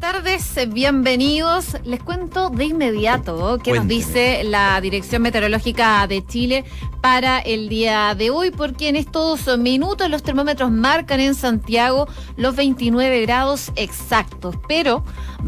tardes, bienvenidos. Les cuento de inmediato qué nos dice la Dirección Meteorológica de Chile para el día de hoy, porque en estos minutos los termómetros marcan en Santiago los 29 grados exactos, pero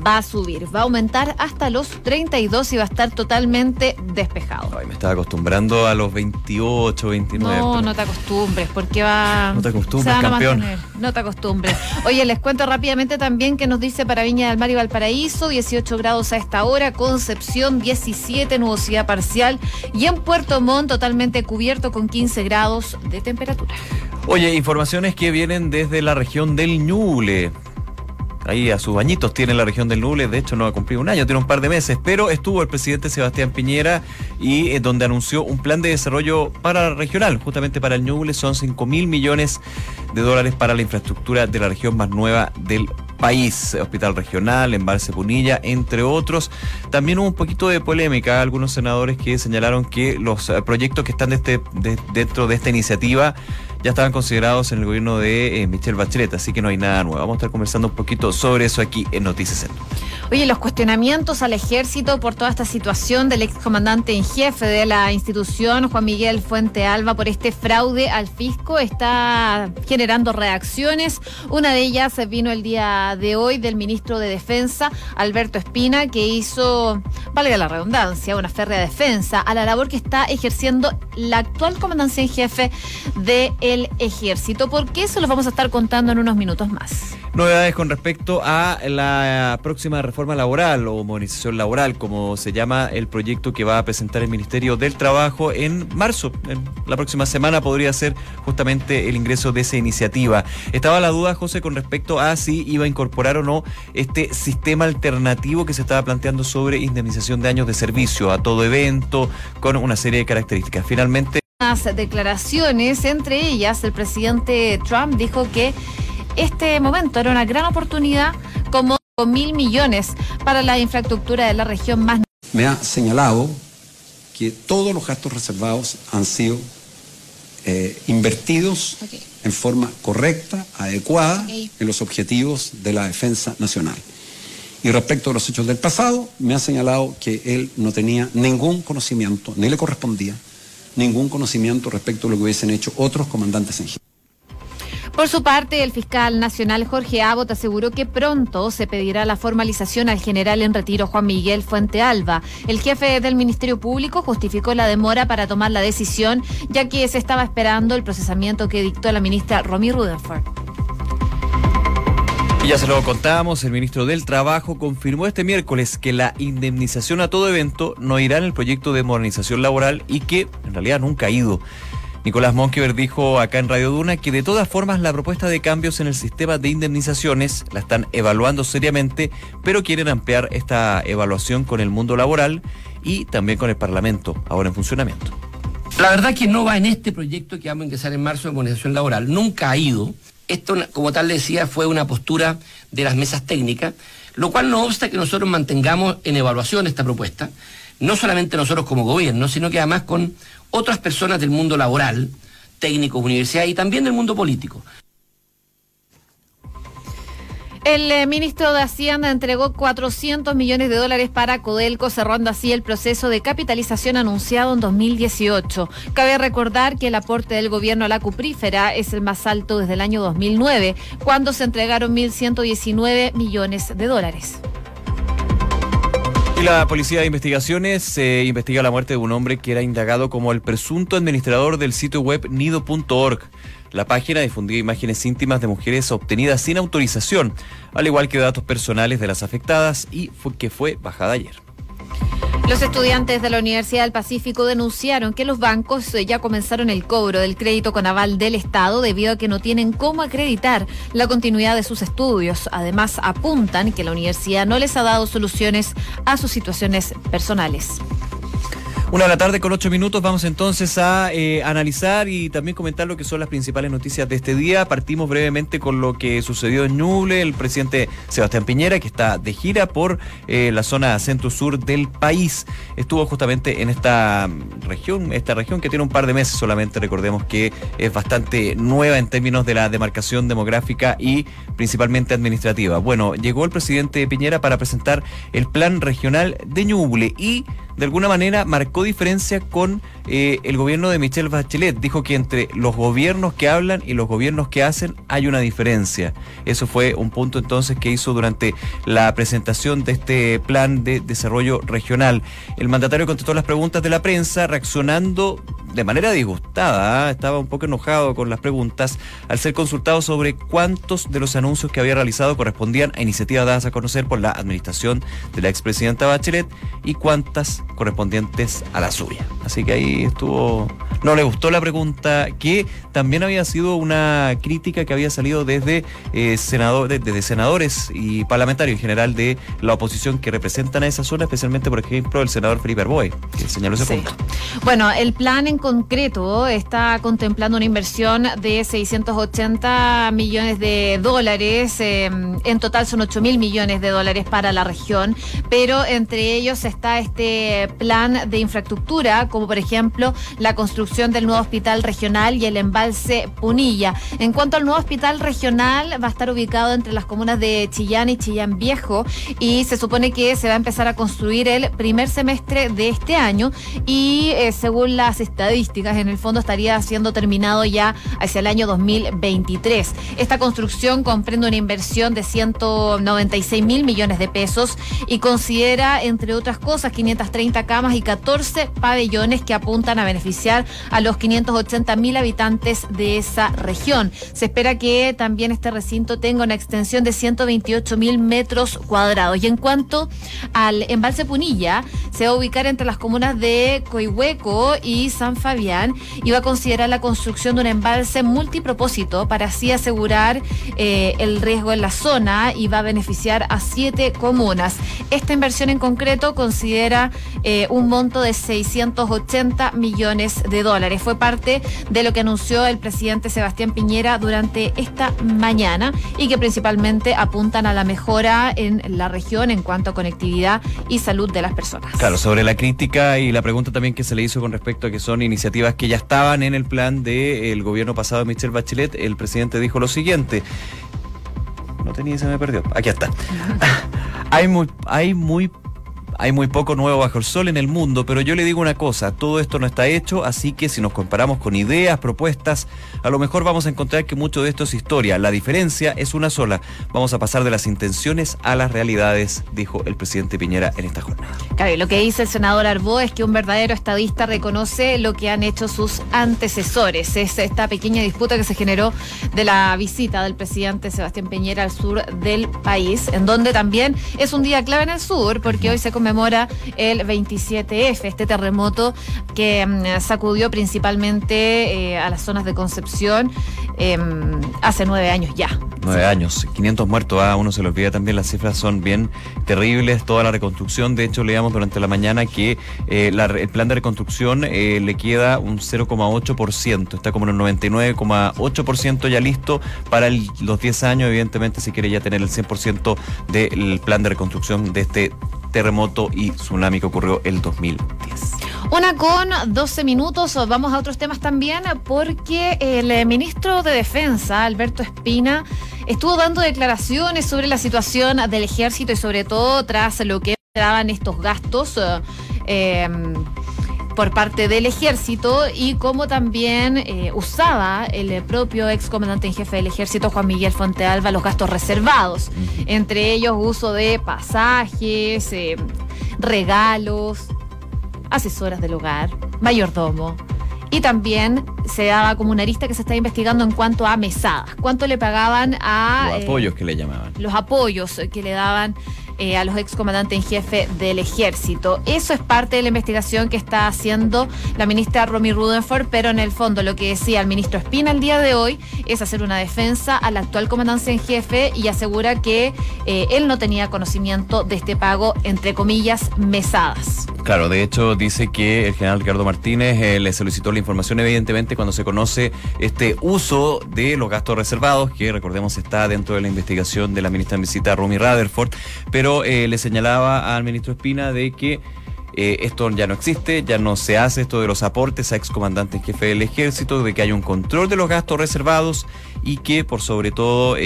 va a subir, va a aumentar hasta los 32 y va a estar totalmente despejado. Ay, me estaba acostumbrando a los 28, 29. No, no te acostumbres, porque va... No te acostumbres, campeón. No te acostumbres. Oye, les cuento rápidamente también que nos dice para Viña del Mar y Valparaíso, 18 grados a esta hora, Concepción 17, nubosidad parcial. Y en Puerto Montt totalmente cubierto con 15 grados de temperatura. Oye, informaciones que vienen desde la región del Ñuble. Ahí a sus bañitos tiene la región del Ñuble, de hecho no ha cumplido un año, tiene un par de meses, pero estuvo el presidente Sebastián Piñera y eh, donde anunció un plan de desarrollo para regional, justamente para el Ñuble, son 5 mil millones de dólares para la infraestructura de la región más nueva del país, hospital regional, embalse Punilla, entre otros. También hubo un poquito de polémica, algunos senadores que señalaron que los eh, proyectos que están de este, dentro de esta iniciativa ya estaban considerados en el gobierno de eh, Michelle Bachelet, así que no hay nada nuevo. Vamos a estar conversando un poquito sobre eso aquí en Noticias Centro. Oye, los cuestionamientos al ejército por toda esta situación del excomandante en jefe de la institución, Juan Miguel Fuente Alba, por este fraude al fisco, está generando reacciones. Una de ellas vino el día de hoy del ministro de Defensa, Alberto Espina, que hizo, valga la redundancia, una férrea defensa a la labor que está ejerciendo la actual comandancia en jefe del ejército. ¿Por qué? Se los vamos a estar contando en unos minutos más. Novedades con respecto a la próxima reforma laboral o modernización laboral, como se llama el proyecto que va a presentar el Ministerio del Trabajo en marzo. En la próxima semana podría ser justamente el ingreso de esa iniciativa. Estaba la duda, José, con respecto a si iba a incorporar o no este sistema alternativo que se estaba planteando sobre indemnización de años de servicio a todo evento, con una serie de características. Finalmente. declaraciones, entre ellas el presidente Trump dijo que este momento era una gran oportunidad como mil millones para la infraestructura de la región más. Me ha señalado que todos los gastos reservados han sido eh, invertidos en forma correcta, adecuada, en los objetivos de la defensa nacional. Y respecto a los hechos del pasado, me ha señalado que él no tenía ningún conocimiento, ni le correspondía ningún conocimiento respecto a lo que hubiesen hecho otros comandantes en jefe. Por su parte, el fiscal nacional Jorge Abbott aseguró que pronto se pedirá la formalización al general en retiro Juan Miguel Fuente Alba. El jefe del Ministerio Público justificó la demora para tomar la decisión, ya que se estaba esperando el procesamiento que dictó la ministra Romy Rutherford. Y ya se lo contábamos, el ministro del Trabajo confirmó este miércoles que la indemnización a todo evento no irá en el proyecto de modernización laboral y que en realidad nunca ha ido. Nicolás Monkever dijo acá en Radio Duna que de todas formas la propuesta de cambios en el sistema de indemnizaciones la están evaluando seriamente, pero quieren ampliar esta evaluación con el mundo laboral y también con el Parlamento, ahora en funcionamiento. La verdad que no va en este proyecto que vamos a ingresar en marzo de modernización laboral, nunca ha ido. Esto, como tal decía, fue una postura de las mesas técnicas, lo cual no obsta que nosotros mantengamos en evaluación esta propuesta, no solamente nosotros como gobierno, sino que además con otras personas del mundo laboral, técnicos, universidades y también del mundo político. El eh, ministro de Hacienda entregó 400 millones de dólares para Codelco, cerrando así el proceso de capitalización anunciado en 2018. Cabe recordar que el aporte del gobierno a la cuprífera es el más alto desde el año 2009, cuando se entregaron 1.119 millones de dólares. La Policía de Investigaciones eh, investiga la muerte de un hombre que era indagado como el presunto administrador del sitio web nido.org. La página difundía imágenes íntimas de mujeres obtenidas sin autorización, al igual que datos personales de las afectadas y que fue bajada ayer. Los estudiantes de la Universidad del Pacífico denunciaron que los bancos eh, ya comenzaron el cobro del crédito con aval del Estado debido a que no tienen cómo acreditar la continuidad de sus estudios. Además, apuntan que la universidad no les ha dado soluciones a sus situaciones personales. Una de la tarde con ocho minutos vamos entonces a eh, analizar y también comentar lo que son las principales noticias de este día. Partimos brevemente con lo que sucedió en Ñuble, el presidente Sebastián Piñera, que está de gira por eh, la zona centro-sur del país. Estuvo justamente en esta región, esta región que tiene un par de meses solamente, recordemos que es bastante nueva en términos de la demarcación demográfica y principalmente administrativa. Bueno, llegó el presidente Piñera para presentar el plan regional de Ñuble y de alguna manera marcó diferencia con eh, el gobierno de Michelle Bachelet. Dijo que entre los gobiernos que hablan y los gobiernos que hacen hay una diferencia. Eso fue un punto entonces que hizo durante la presentación de este plan de desarrollo regional. El mandatario contestó las preguntas de la prensa reaccionando de manera disgustada, ¿ah? estaba un poco enojado con las preguntas al ser consultado sobre cuántos de los anuncios que había realizado correspondían a iniciativas dadas a conocer por la administración de la expresidenta Bachelet y cuántas correspondientes a la suya. Así que ahí estuvo, no le gustó la pregunta, que también había sido una crítica que había salido desde, eh, senador, desde senadores y parlamentarios en general de la oposición que representan a esa zona, especialmente, por ejemplo, el senador Felipe Arboy, que señaló ese punto. Bueno, el plan en concreto está contemplando una inversión de 680 millones de dólares. Em, en total son 8 mil millones de dólares para la región, pero entre ellos está este plan de infraestructura, como por ejemplo la construcción del nuevo hospital regional y el embalse Punilla. En cuanto al nuevo hospital regional, va a estar ubicado entre las comunas de Chillán y Chillán Viejo y se supone que se va a empezar a construir el primer semestre de este año y eh, según las estadísticas, en el fondo estaría siendo terminado ya hacia el año 2023. Esta construcción comprende una inversión de 196 mil millones de pesos y considera, entre otras cosas, 530 camas y 14 pabellones que apuntan a beneficiar a los 580 mil habitantes de esa región. Se espera que también este recinto tenga una extensión de 128 mil metros cuadrados. Y en cuanto al embalse Punilla, se va a ubicar entre las comunas de Coihueco y San Fabián y va a considerar la construcción de un embalse multipropósito para así asegurar eh, el riesgo en la zona y va a beneficiar a siete comunas. Esta inversión en concreto considera eh, un monto de 680 millones de dólares. Fue parte de lo que anunció el presidente Sebastián Piñera durante esta mañana y que principalmente apuntan a la mejora en la región en cuanto a conectividad y salud de las personas. Claro, sobre la crítica y la pregunta también que se le hizo con respecto a que son iniciativas que ya estaban en el plan del gobierno pasado de Michelle Bachelet, el presidente dijo lo siguiente. No tenía, se me perdió. Aquí está. hay muy, hay muy hay muy poco nuevo bajo el sol en el mundo, pero yo le digo una cosa, todo esto no está hecho, así que si nos comparamos con ideas, propuestas, a lo mejor vamos a encontrar que mucho de esto es historia. La diferencia es una sola. Vamos a pasar de las intenciones a las realidades, dijo el presidente Piñera en esta jornada. Claro, lo que dice el senador Arbó es que un verdadero estadista reconoce lo que han hecho sus antecesores. Es esta pequeña disputa que se generó de la visita del presidente Sebastián Piñera al sur del país, en donde también es un día clave en el sur, porque hoy se conmemora conmemora el 27F, este terremoto que mm, sacudió principalmente eh, a las zonas de Concepción em, hace nueve años ya. Nueve años, 500 muertos, a ah, uno se lo olvida también, las cifras son bien terribles, toda la reconstrucción, de hecho leíamos durante la mañana que eh, el plan de reconstrucción eh, le queda un 0,8%, está como en el 99,8% ya listo para los 10 años, evidentemente si quiere ya tener el 100% del plan de reconstrucción de este terremoto y tsunami que ocurrió el 2010. Una con 12 minutos, vamos a otros temas también, porque el ministro de Defensa, Alberto Espina, estuvo dando declaraciones sobre la situación del ejército y sobre todo tras lo que daban estos gastos. Eh, por parte del ejército y cómo también eh, usaba el propio ex comandante en jefe del ejército, Juan Miguel Fontealba, los gastos reservados, entre ellos uso de pasajes, eh, regalos, asesoras del hogar, mayordomo. Y también se daba como una arista que se está investigando en cuanto a mesadas. ¿Cuánto le pagaban a... Los apoyos que le llamaban. Los apoyos que le daban eh, a los excomandantes en jefe del ejército. Eso es parte de la investigación que está haciendo la ministra Romy Rudenford, pero en el fondo lo que decía el ministro Espina el día de hoy es hacer una defensa al actual comandante en jefe y asegura que eh, él no tenía conocimiento de este pago, entre comillas, mesadas. Claro, de hecho dice que el general Ricardo Martínez eh, le solicitó la información evidentemente cuando se conoce este uso de los gastos reservados, que recordemos está dentro de la investigación de la ministra en visita Romy Rutherford, pero eh, le señalaba al ministro Espina de que eh, esto ya no existe, ya no se hace esto de los aportes a excomandantes jefe del ejército, de que hay un control de los gastos reservados y que por sobre todo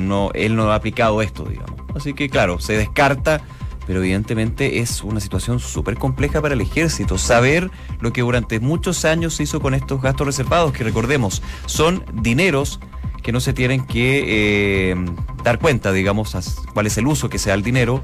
no, él no ha aplicado esto, digamos. Así que claro, se descarta, pero evidentemente es una situación súper compleja para el ejército, saber lo que durante muchos años se hizo con estos gastos reservados, que recordemos, son dineros que no se tienen que eh, dar cuenta, digamos, cuál es el uso que sea el dinero,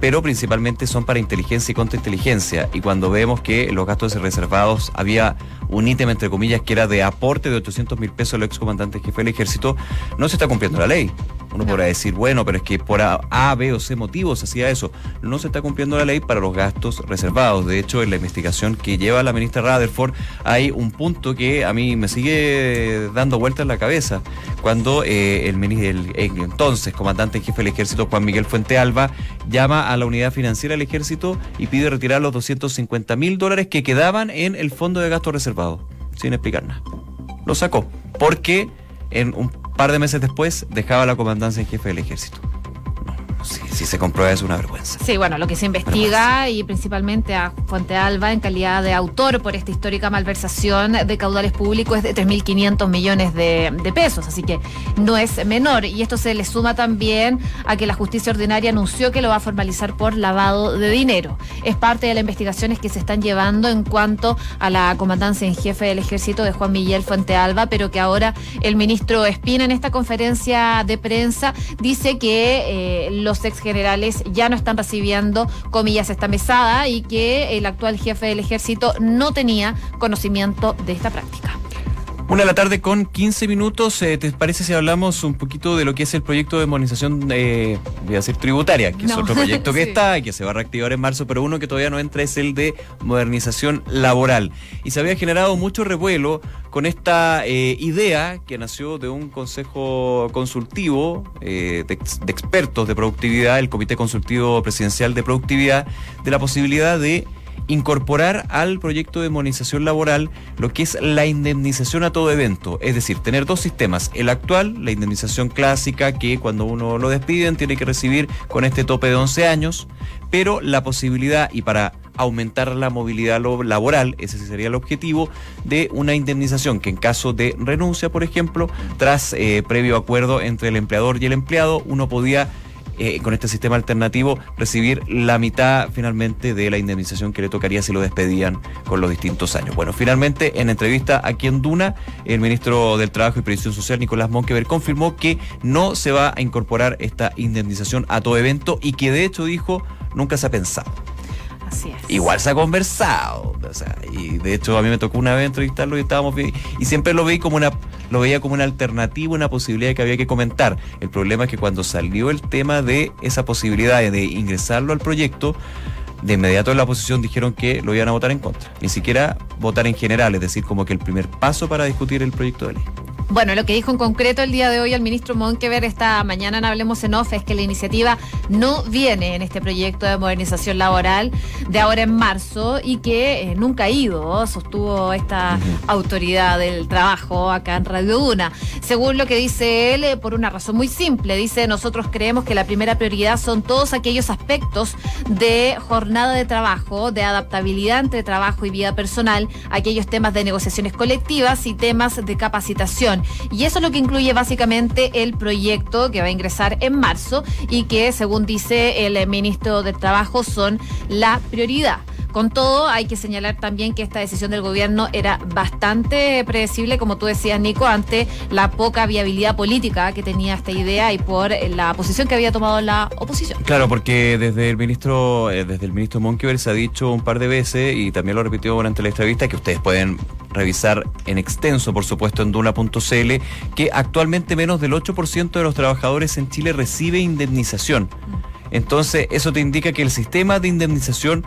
pero principalmente son para inteligencia y contrainteligencia. Y cuando vemos que los gastos reservados había un ítem, entre comillas, que era de aporte de 800 mil pesos al excomandante jefe del ejército, no se está cumpliendo la ley. Uno podrá decir, bueno, pero es que por A, B o C motivos hacía eso. No se está cumpliendo la ley para los gastos reservados. De hecho, en la investigación que lleva la ministra Rutherford hay un punto que a mí me sigue dando vueltas en la cabeza. Cuando eh, el, el, entonces comandante en jefe del ejército, Juan Miguel Fuente Alba, llama a la unidad financiera del ejército y pide retirar los 250 mil dólares que quedaban en el fondo de gastos reservados, sin explicar nada. Lo sacó, porque en un par de meses después dejaba la comandancia en jefe del ejército si se comprueba es una vergüenza. Sí, bueno, lo que se investiga y principalmente a Fuente Alba en calidad de autor por esta histórica malversación de caudales públicos es de 3.500 millones de, pesos, así que no es menor. Y esto se le suma también a que la justicia ordinaria anunció que lo va a formalizar por lavado de dinero. Es parte de las investigaciones que se están llevando en cuanto a la comandancia en jefe del ejército de Juan Miguel Fuente Alba, pero que ahora el ministro Espina en esta conferencia de prensa dice que eh, los ex generales ya no están recibiendo, comillas, esta mesada y que el actual jefe del ejército no tenía conocimiento de esta práctica. Una de la tarde con 15 minutos. Eh, ¿Te parece si hablamos un poquito de lo que es el proyecto de modernización, eh, voy a decir, tributaria, que es otro proyecto que está y que se va a reactivar en marzo, pero uno que todavía no entra es el de modernización laboral. Y se había generado mucho revuelo con esta eh, idea que nació de un consejo consultivo de, de expertos de productividad, el Comité Consultivo Presidencial de Productividad, de la posibilidad de incorporar al proyecto de modernización laboral lo que es la indemnización a todo evento, es decir, tener dos sistemas, el actual, la indemnización clásica que cuando uno lo despiden tiene que recibir con este tope de 11 años, pero la posibilidad y para aumentar la movilidad laboral, ese sería el objetivo, de una indemnización que en caso de renuncia, por ejemplo, tras eh, previo acuerdo entre el empleador y el empleado, uno podía eh, con este sistema alternativo recibir la mitad finalmente de la indemnización que le tocaría si lo despedían con los distintos años. Bueno, finalmente en entrevista aquí en Duna, el ministro del Trabajo y Previsión Social, Nicolás Monkever, confirmó que no se va a incorporar esta indemnización a todo evento y que de hecho dijo nunca se ha pensado. Igual se ha conversado. y de hecho a mí me tocó una vez entrevistarlo y estábamos y siempre lo vi como una lo veía como una alternativa, una posibilidad que había que comentar. El problema es que cuando salió el tema de esa posibilidad de ingresarlo al proyecto, de inmediato la oposición dijeron que lo iban a votar en contra. Ni siquiera votar en general, es decir, como que el primer paso para discutir el proyecto de ley. Bueno, lo que dijo en concreto el día de hoy el ministro Monkever esta mañana en Hablemos en Off es que la iniciativa no viene en este proyecto de modernización laboral de ahora en marzo y que eh, nunca ha ido, sostuvo esta autoridad del trabajo acá en Radio Duna. Según lo que dice él, eh, por una razón muy simple, dice, nosotros creemos que la primera prioridad son todos aquellos aspectos de jornada de trabajo, de adaptabilidad entre trabajo y vida personal, aquellos temas de negociaciones colectivas y temas de capacitación. Y eso es lo que incluye básicamente el proyecto que va a ingresar en marzo y que, según dice el ministro del Trabajo, son la prioridad. Con todo, hay que señalar también que esta decisión del gobierno era bastante predecible, como tú decías, Nico, ante la poca viabilidad política que tenía esta idea y por la posición que había tomado la oposición. Claro, porque desde el ministro, eh, desde el ministro Monkever se ha dicho un par de veces y también lo repitió durante la entrevista que ustedes pueden revisar en extenso, por supuesto, en duna.cl, que actualmente menos del 8% de los trabajadores en Chile recibe indemnización. Entonces, eso te indica que el sistema de indemnización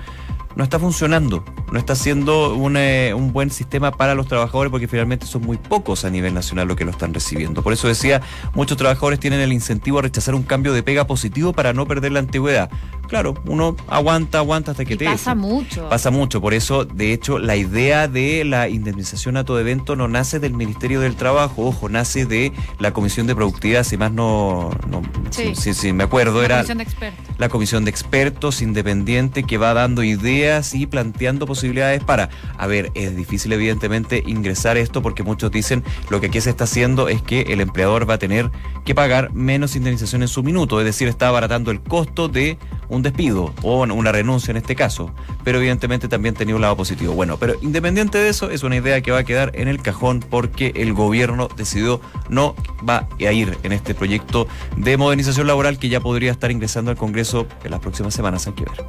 no está funcionando, no está siendo un, eh, un, buen sistema para los trabajadores porque finalmente son muy pocos a nivel nacional los que lo están recibiendo. Por eso decía, muchos trabajadores tienen el incentivo a rechazar un cambio de pega positivo para no perder la antigüedad. Claro, uno aguanta, aguanta hasta que y te... Pasa mucho. Pasa mucho, por eso, de hecho, la idea de la indemnización a todo evento no nace del Ministerio del Trabajo, ojo, nace de la Comisión de Productividad, si más no... no sí. Sí, sí, me acuerdo, la era... Comisión de expertos. La Comisión de Expertos independiente que va dando ideas y planteando posibilidades para, a ver, es difícil evidentemente ingresar esto porque muchos dicen lo que aquí se está haciendo es que el empleador va a tener que pagar menos indemnización en su minuto, es decir, está abaratando el costo de un despido o una renuncia en este caso, pero evidentemente también tenía un lado positivo. Bueno, pero independiente de eso, es una idea que va a quedar en el cajón porque el gobierno decidió no va a ir en este proyecto de modernización laboral que ya podría estar ingresando al Congreso en las próximas semanas, hay que ver.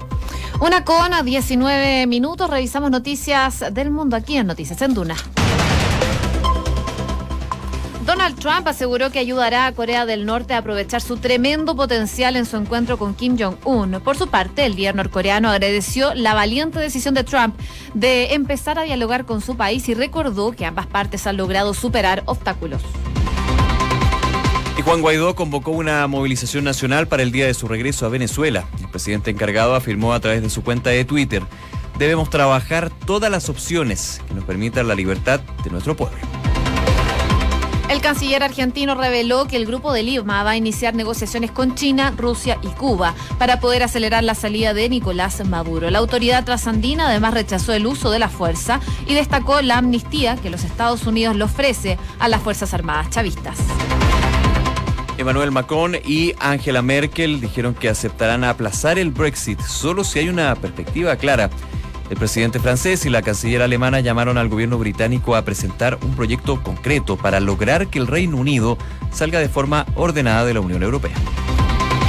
Una con a 19 minutos, revisamos noticias del mundo aquí en Noticias en Duna. Donald Trump aseguró que ayudará a Corea del Norte a aprovechar su tremendo potencial en su encuentro con Kim Jong-un. Por su parte, el líder norcoreano agradeció la valiente decisión de Trump de empezar a dialogar con su país y recordó que ambas partes han logrado superar obstáculos. Y Juan Guaidó convocó una movilización nacional para el día de su regreso a Venezuela. El presidente encargado afirmó a través de su cuenta de Twitter, debemos trabajar todas las opciones que nos permitan la libertad de nuestro pueblo. El canciller argentino reveló que el Grupo de Lima va a iniciar negociaciones con China, Rusia y Cuba para poder acelerar la salida de Nicolás Maduro. La autoridad trasandina además rechazó el uso de la fuerza y destacó la amnistía que los Estados Unidos le ofrece a las Fuerzas Armadas chavistas. Emmanuel Macron y Angela Merkel dijeron que aceptarán aplazar el Brexit solo si hay una perspectiva clara. El presidente francés y la canciller alemana llamaron al gobierno británico a presentar un proyecto concreto para lograr que el Reino Unido salga de forma ordenada de la Unión Europea.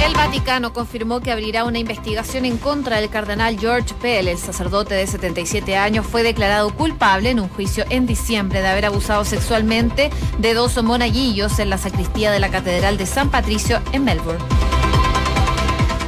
El Vaticano confirmó que abrirá una investigación en contra del cardenal George Pell. El sacerdote de 77 años fue declarado culpable en un juicio en diciembre de haber abusado sexualmente de dos monaguillos en la sacristía de la Catedral de San Patricio en Melbourne.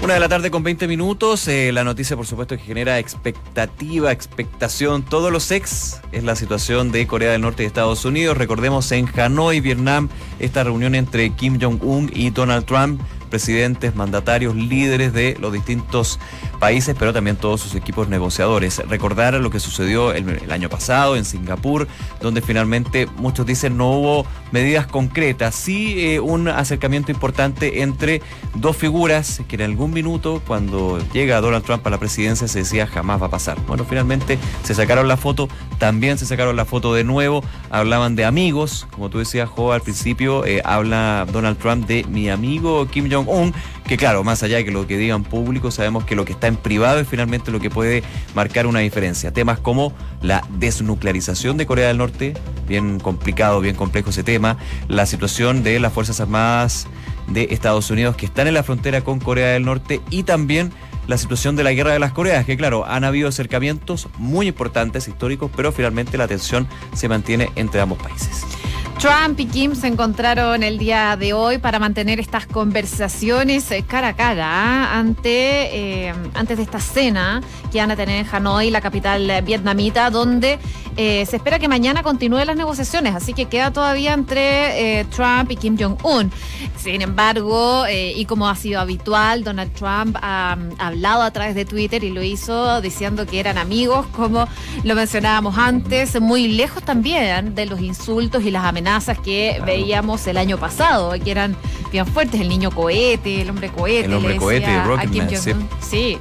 Una de la tarde con 20 minutos. Eh, la noticia, por supuesto, que genera expectativa, expectación. Todos los ex es la situación de Corea del Norte y Estados Unidos. Recordemos en Hanoi, Vietnam, esta reunión entre Kim Jong-un y Donald Trump presidentes, mandatarios, líderes de los distintos países, pero también todos sus equipos negociadores. Recordar lo que sucedió el, año pasado en Singapur, donde finalmente muchos dicen no hubo medidas concretas, sí eh, un acercamiento importante entre dos figuras que en algún minuto, cuando llega Donald Trump a la presidencia, se decía jamás va a pasar. Bueno, finalmente se sacaron la foto, también se sacaron la foto de nuevo, hablaban de amigos, como tú decías, Jo, al principio, eh, habla Donald Trump de mi amigo Kim Jong-un, que claro, más allá de que lo que digan público, sabemos que lo que está en privado es finalmente lo que puede marcar una diferencia. Temas como la desnuclearización de Corea del Norte, bien complicado, bien complejo ese tema, la situación de las Fuerzas Armadas de Estados Unidos que están en la frontera con Corea del Norte y también la situación de la guerra de las Coreas, que claro, han habido acercamientos muy importantes, históricos, pero finalmente la tensión se mantiene entre ambos países. Trump y Kim se encontraron el día de hoy para mantener estas conversaciones cara a cara ante, eh, antes de esta cena que van a tener en Hanoi, la capital vietnamita, donde eh, se espera que mañana continúen las negociaciones, así que queda todavía entre eh, Trump y Kim Jong-un. Sin embargo, eh, y como ha sido habitual, Donald Trump ha, ha hablado a través de Twitter y lo hizo diciendo que eran amigos, como lo mencionábamos antes, muy lejos también de los insultos y las amenazas que veíamos el año pasado, que eran bien fuertes, el niño cohete, el hombre cohete. El hombre cohete, a Kim Jong-un. Sí.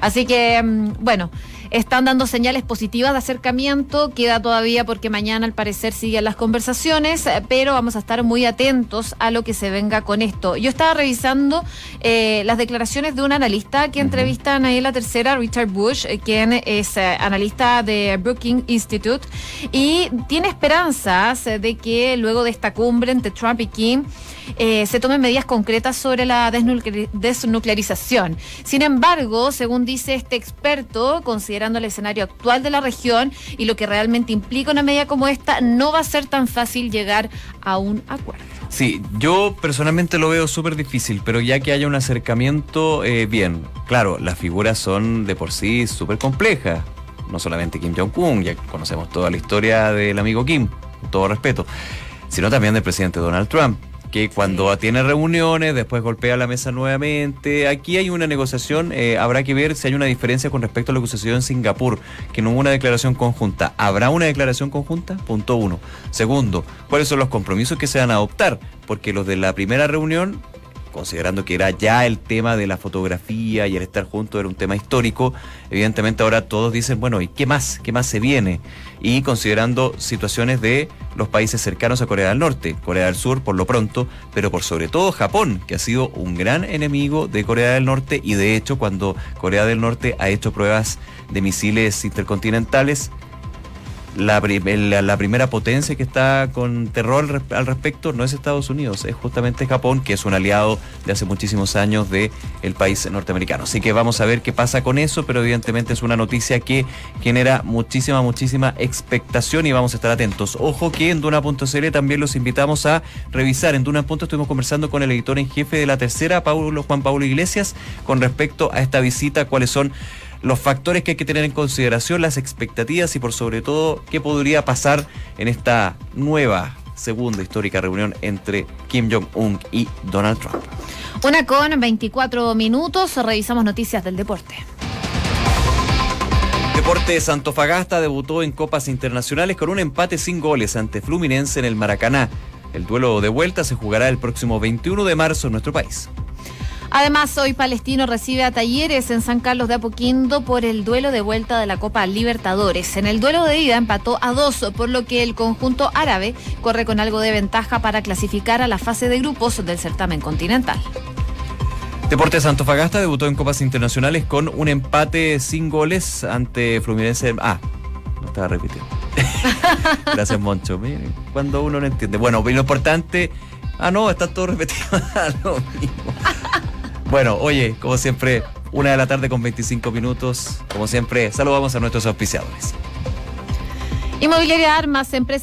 Así que, bueno. Están dando señales positivas de acercamiento. Queda todavía porque mañana al parecer siguen las conversaciones, eh, pero vamos a estar muy atentos a lo que se venga con esto. Yo estaba revisando eh, las declaraciones de un analista que entrevistan ahí en la tercera, Richard Bush, eh, quien es analista de Brookings Institute, y tiene esperanzas de que luego de esta cumbre entre Trump y Kim, se tomen medidas concretas sobre la desnuclearización. Sin embargo, según dice este experto, considerando el escenario actual de la región y lo que realmente implica una medida como esta, no va a ser tan fácil llegar a un acuerdo. Sí, yo personalmente lo veo súper difícil, pero ya que haya un acercamiento, eh, bien, claro, las figuras son de por sí súper complejas. No solamente Kim Jong-un, ya conocemos toda la historia del amigo Kim, con todo respeto, sino también del presidente Donald Trump que cuando tiene reuniones, después golpea la mesa nuevamente. Aquí hay una negociación, eh, habrá que ver si hay una diferencia con respecto a lo que sucedió en Singapur, que no hubo una declaración conjunta. ¿Habrá una declaración conjunta? Punto uno. Segundo, ¿cuáles son los compromisos que se van a adoptar? Porque los de la primera reunión considerando que era ya el tema de la fotografía y el estar juntos era un tema histórico, evidentemente ahora todos dicen, bueno, ¿y qué más? ¿Qué más se viene? Y considerando situaciones de los países cercanos a Corea del Norte, Corea del Sur por lo pronto, pero por sobre todo Japón, que ha sido un gran enemigo de Corea del Norte y de hecho cuando Corea del Norte ha hecho pruebas de misiles intercontinentales, la, primera potencia que está con terror al respecto no es Estados Unidos, es justamente Japón, que es un aliado de hace muchísimos años del el país norteamericano. Así que vamos a ver qué pasa con eso, pero evidentemente es una noticia que genera muchísima, muchísima expectación y vamos a estar atentos. Ojo que en Duna.cl también los invitamos a revisar. En Duna. estuvimos conversando con el editor en jefe de la tercera, Paulo, Juan Pablo Iglesias, con respecto a esta visita, cuáles son los factores que hay que tener en consideración, las expectativas y por sobre todo qué podría pasar en esta nueva segunda histórica reunión entre Kim Jong-un y Donald Trump. Una con 24 minutos, revisamos noticias del deporte. Deporte Santofagasta debutó en Copas Internacionales con un empate sin goles ante Fluminense en el Maracaná. El duelo de vuelta se jugará el próximo 21 de marzo en nuestro país. Además, hoy Palestino recibe a Talleres en San Carlos de Apoquindo por el duelo de vuelta de la Copa Libertadores. En el duelo de ida empató a dos, por lo que el conjunto árabe corre con algo de ventaja para clasificar a la fase de grupos del certamen continental. Deportes Antofagasta debutó en Copas Internacionales con un empate sin goles ante Fluminense. Ah, no estaba repitiendo. Gracias, Moncho. Miren, cuando uno no entiende. Bueno, lo importante. Ah, no, está todo repetido. lo mismo. Bueno, oye, como siempre, una de la tarde con 25 minutos. Como siempre, saludamos a nuestros auspiciadores. Inmobiliaria Armas, empresa